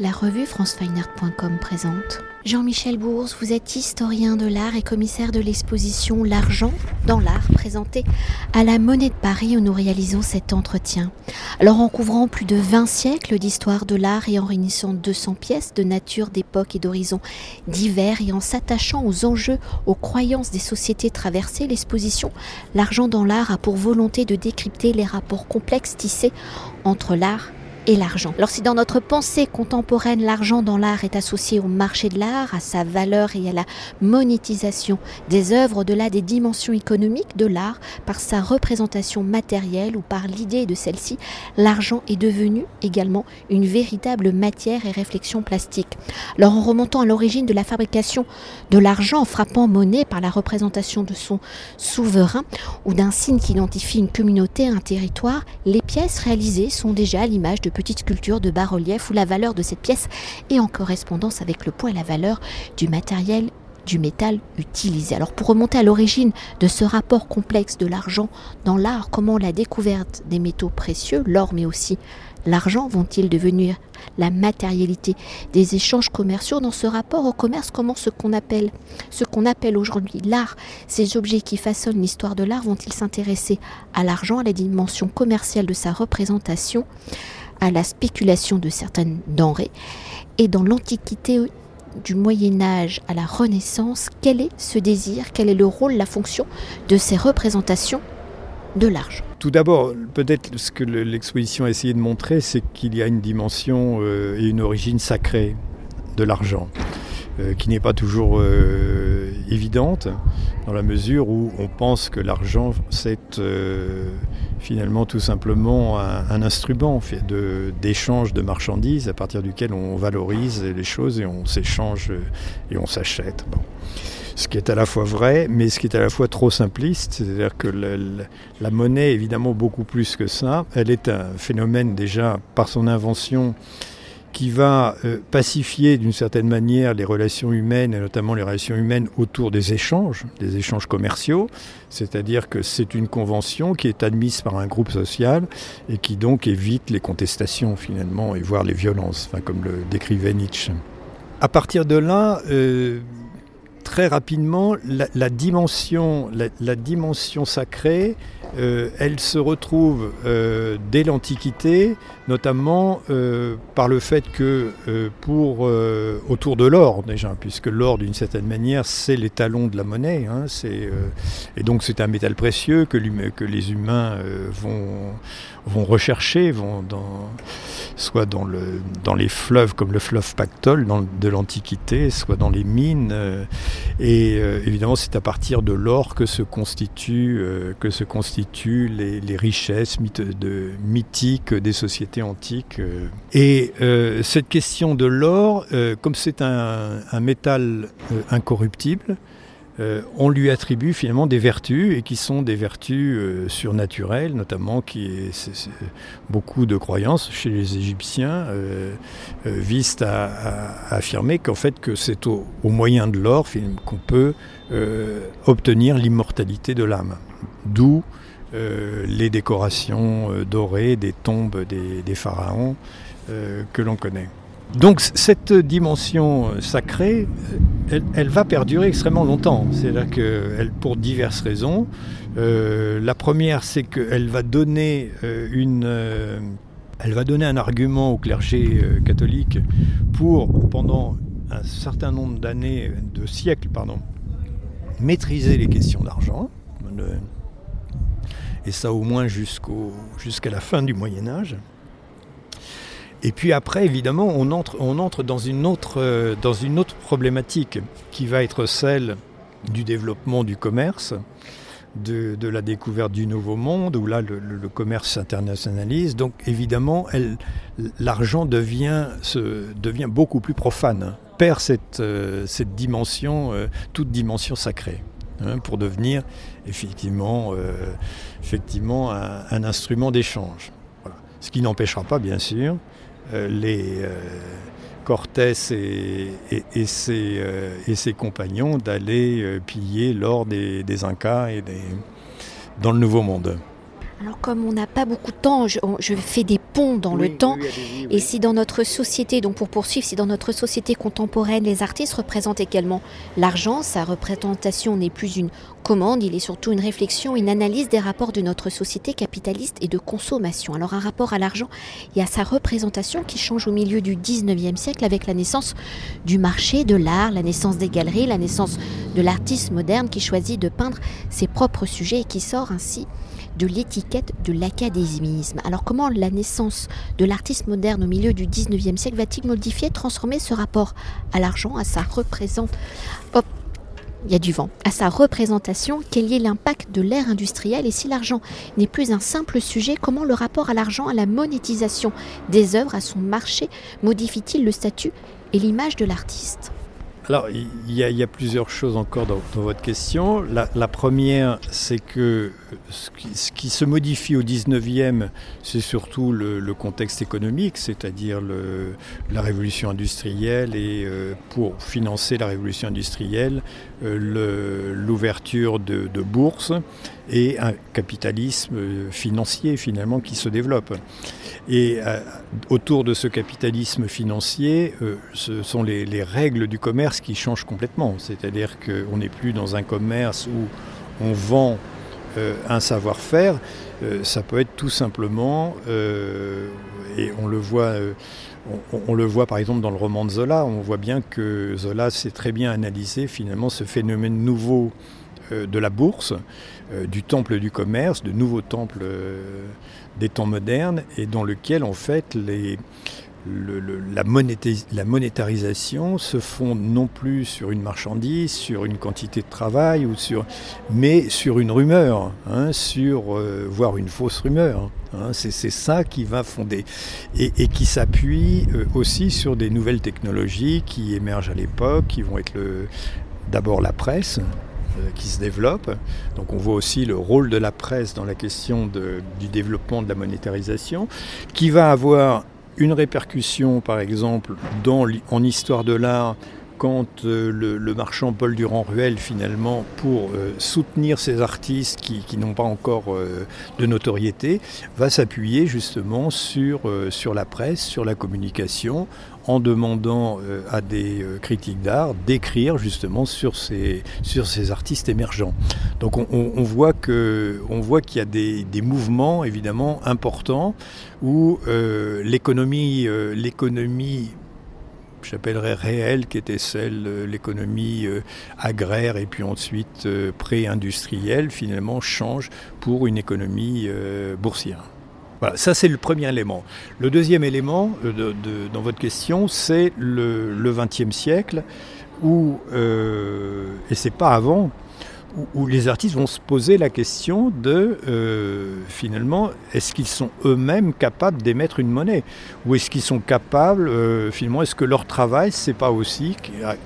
La revue francefineart.com présente. Jean-Michel Bourse, vous êtes historien de l'art et commissaire de l'exposition L'argent dans l'art présentée à la Monnaie de Paris où nous réalisons cet entretien. Alors en couvrant plus de 20 siècles d'histoire de l'art et en réunissant 200 pièces de nature, d'époque et d'horizons divers et en s'attachant aux enjeux, aux croyances des sociétés traversées, l'exposition L'argent dans l'art a pour volonté de décrypter les rapports complexes tissés entre l'art et l'argent. Alors si dans notre pensée contemporaine, l'argent dans l'art est associé au marché de l'art, à sa valeur et à la monétisation des œuvres au-delà des dimensions économiques de l'art, par sa représentation matérielle ou par l'idée de celle-ci, l'argent est devenu également une véritable matière et réflexion plastique. Alors en remontant à l'origine de la fabrication de l'argent, en frappant monnaie par la représentation de son souverain ou d'un signe qui identifie une communauté, un territoire, les pièces réalisées sont déjà à l'image de petite sculpture de bas-relief où la valeur de cette pièce est en correspondance avec le poids et la valeur du matériel du métal utilisé. Alors pour remonter à l'origine de ce rapport complexe de l'argent dans l'art, comment la découverte des métaux précieux, l'or mais aussi l'argent vont-ils devenir la matérialité des échanges commerciaux dans ce rapport au commerce Comment ce qu'on appelle, ce qu'on appelle aujourd'hui l'art, ces objets qui façonnent l'histoire de l'art vont-ils s'intéresser à l'argent, à la dimension commerciale de sa représentation à la spéculation de certaines denrées. Et dans l'Antiquité du Moyen Âge à la Renaissance, quel est ce désir, quel est le rôle, la fonction de ces représentations de l'argent? Tout d'abord, peut-être ce que l'exposition a essayé de montrer, c'est qu'il y a une dimension euh, et une origine sacrée de l'argent. Euh, qui n'est pas toujours euh, évidente, dans la mesure où on pense que l'argent, c'est euh, finalement tout simplement un, instrument d'échange de, marchandises à partir duquel on valorise les choses et on s'échange et on s'achète. Ce qui est à la fois vrai, mais ce qui est à la fois trop simpliste, c'est-à-dire que la monnaie, évidemment, beaucoup plus que ça, elle est un phénomène déjà par son invention qui va euh, pacifier d'une certaine manière les relations humaines, et notamment les relations humaines autour des échanges, des échanges commerciaux, c'est-à-dire que c'est une convention qui est admise par un groupe social et qui donc évite les contestations finalement et voire les violences, comme le décrivait Nietzsche. À partir de là, euh, très rapidement, la, dimension, la, dimension sacrée, euh, elle se retrouve euh, dès l'Antiquité, notamment euh, par le fait que pour autour de l'or déjà, puisque l'or d'une certaine manière c'est l'étalon de la monnaie, hein, et donc c'est un métal précieux que, les humains vont, vont rechercher, vont soit dans, le, dans les fleuves comme le fleuve Pactol de l'Antiquité, soit dans les mines. Et évidemment, c'est à partir de l'or que se constituent, euh, que se les, richesses mythiques des sociétés antiques. Et cette question de l'or, comme c'est un, métal incorruptible, euh, on lui attribue finalement des vertus et qui sont des vertus euh, surnaturelles, notamment qui est, beaucoup de croyances chez les Égyptiens euh, visent à, affirmer qu'en fait que c'est au, moyen de l'or qu'on peut obtenir l'immortalité de l'âme. D'où les décorations dorées des tombes des pharaons que l'on connaît. Donc cette dimension euh, sacrée, euh, elle, va perdurer extrêmement longtemps. C'est-à-dire que pour diverses raisons. Euh, la première, c'est qu'elle va donner une, elle va donner un argument au clergé catholique pour pendant un certain nombre d'années, de siècles, pardon, maîtriser les questions d'argent. Et ça au moins jusqu'à la fin du Moyen Âge. Et puis après, évidemment, on entre, on entre dans, une autre, euh, dans une autre problématique qui va être celle du développement du commerce, de, de la découverte du nouveau monde, où là, le, commerce s'internationalise. Donc évidemment, l'argent devient, devient beaucoup plus profane, perd cette, euh, cette dimension, euh, toute dimension sacrée. Hein, pour devenir effectivement, effectivement un, instrument d'échange. Ce qui n'empêchera pas, bien sûr, euh, les euh, Cortés et, euh, et, ses, compagnons d'aller piller l'or des, Incas et des, dans le Nouveau Monde. Alors comme on n'a pas beaucoup de temps, je, fais des ponts dans le temps. et si dans notre société, donc pour poursuivre, si dans notre société contemporaine, les artistes représentent également l'argent, sa représentation n'est plus une commande, il est surtout une réflexion, une analyse des rapports de notre société capitaliste et de consommation. Alors un rapport à l'argent et à sa représentation qui change au milieu du 19e siècle avec la naissance du marché de l'art, la naissance des galeries, la naissance de l'artiste moderne qui choisit de peindre ses propres sujets et qui sort ainsi de l'étiquette de l'académisme. Alors comment la naissance de l'artiste moderne au milieu du 19e siècle va-t-il modifier, transformer ce rapport à l'argent, à sa représentation il y a du vent. À sa représentation, quel est l'impact de l'ère industrielle? Et si l'argent n'est plus un simple sujet, comment le rapport à l'argent, à la monétisation des œuvres, à son marché modifie-t-il le statut et l'image de l'artiste? Alors, il y, a, plusieurs choses encore dans, votre question. La, première, c'est que ce qui, se modifie au 19e, c'est surtout le, contexte économique, c'est-à-dire la révolution industrielle et euh, pour financer la révolution industrielle, euh, l'ouverture de, bourses et un capitalisme euh, financier finalement qui se développe. Et autour de ce capitalisme financier, ce sont les, règles du commerce qui changent complètement. C'est-à-dire qu'on n'est plus dans un commerce où on vend un savoir-faire. ça peut être tout simplement, et on le voit. on, le voit par exemple dans le roman de Zola, on voit bien que Zola sait très bien analyser finalement ce phénomène nouveau de la bourse, euh, du temple du commerce, de nouveaux temples euh, des temps modernes, et dans lequel en fait les, la, monétarisation se fonde non plus sur une marchandise, sur une quantité de travail, ou sur, mais sur une rumeur, hein, sur, euh, voire une fausse rumeur. Hein. c'est ça qui va fonder et, qui s'appuie aussi sur des nouvelles technologies qui émergent à l'époque, qui vont être d'abord la presse, euh, qui se développe. Donc on voit aussi le rôle de la presse dans la question du développement de la monétarisation, qui va avoir une répercussion, par exemple, en histoire de l'art, quand euh, le, marchand Paul Durand-Ruel, finalement, pour euh, soutenir ces artistes qui, n'ont pas encore de notoriété, va s'appuyer justement sur, sur la presse, sur la communication, en demandant euh, à des euh, critiques d'art d'écrire justement sur ces, sur ces artistes émergents. Donc on, on voit qu'il y a des, des, mouvements évidemment importants où euh, l'économie j'appellerais réelle, qui était celle, l'économie agraire et puis ensuite pré-industrielle, finalement change pour une économie boursière. Voilà, ça c'est le premier élément. Le deuxième élément euh, dans votre question, c'est le XXe siècle, où, euh, et c'est pas avant, où, les artistes vont se poser la question de, euh, finalement, est-ce qu'ils sont eux-mêmes capables d'émettre une monnaie? Ou est-ce qu'ils sont capables, euh, finalement, est-ce que leur travail, c'est pas aussi,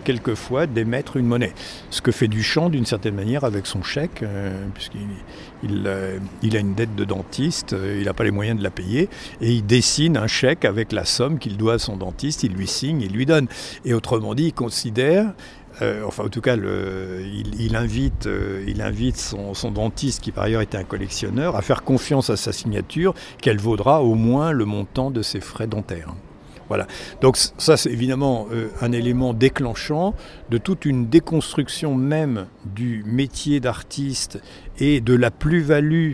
quelquefois, d'émettre une monnaie? Ce que fait Duchamp, d'une certaine manière, avec son chèque, euh, puisqu'il il, a une dette de dentiste, il n'a pas les moyens de la payer, et il dessine un chèque avec la somme qu'il doit à son dentiste, il lui signe, il lui donne. Et autrement dit, il considère euh, enfin, en tout cas, il, invite, euh, il invite son, dentiste, qui par ailleurs était un collectionneur, à faire confiance à sa signature, qu'elle vaudra au moins le montant de ses frais dentaires. Voilà. Donc ça, c'est évidemment euh, un élément déclenchant de toute une déconstruction même du métier d'artiste et de la plus-value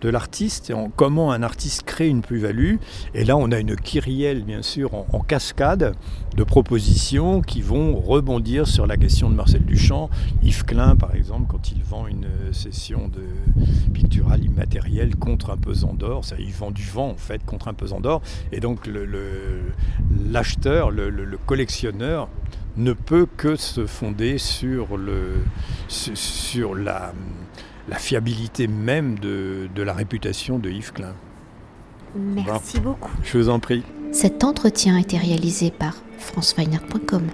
de l'artiste comment un artiste crée une plus-value. Et là, on a une kyrielle, bien sûr, en, cascade de propositions qui vont rebondir sur la question de Marcel Duchamp. Yves Klein, par exemple, quand il vend une session de pictural immatériel contre un pesant d'or, il vend du vent, en fait, contre un pesant d'or. Et donc, l'acheteur, le, le, collectionneur, ne peut que se fonder sur, le, sur la la fiabilité même de, la réputation de Yves Klein. Merci beaucoup. Je vous en prie. Cet entretien a été réalisé par franceweiner.com.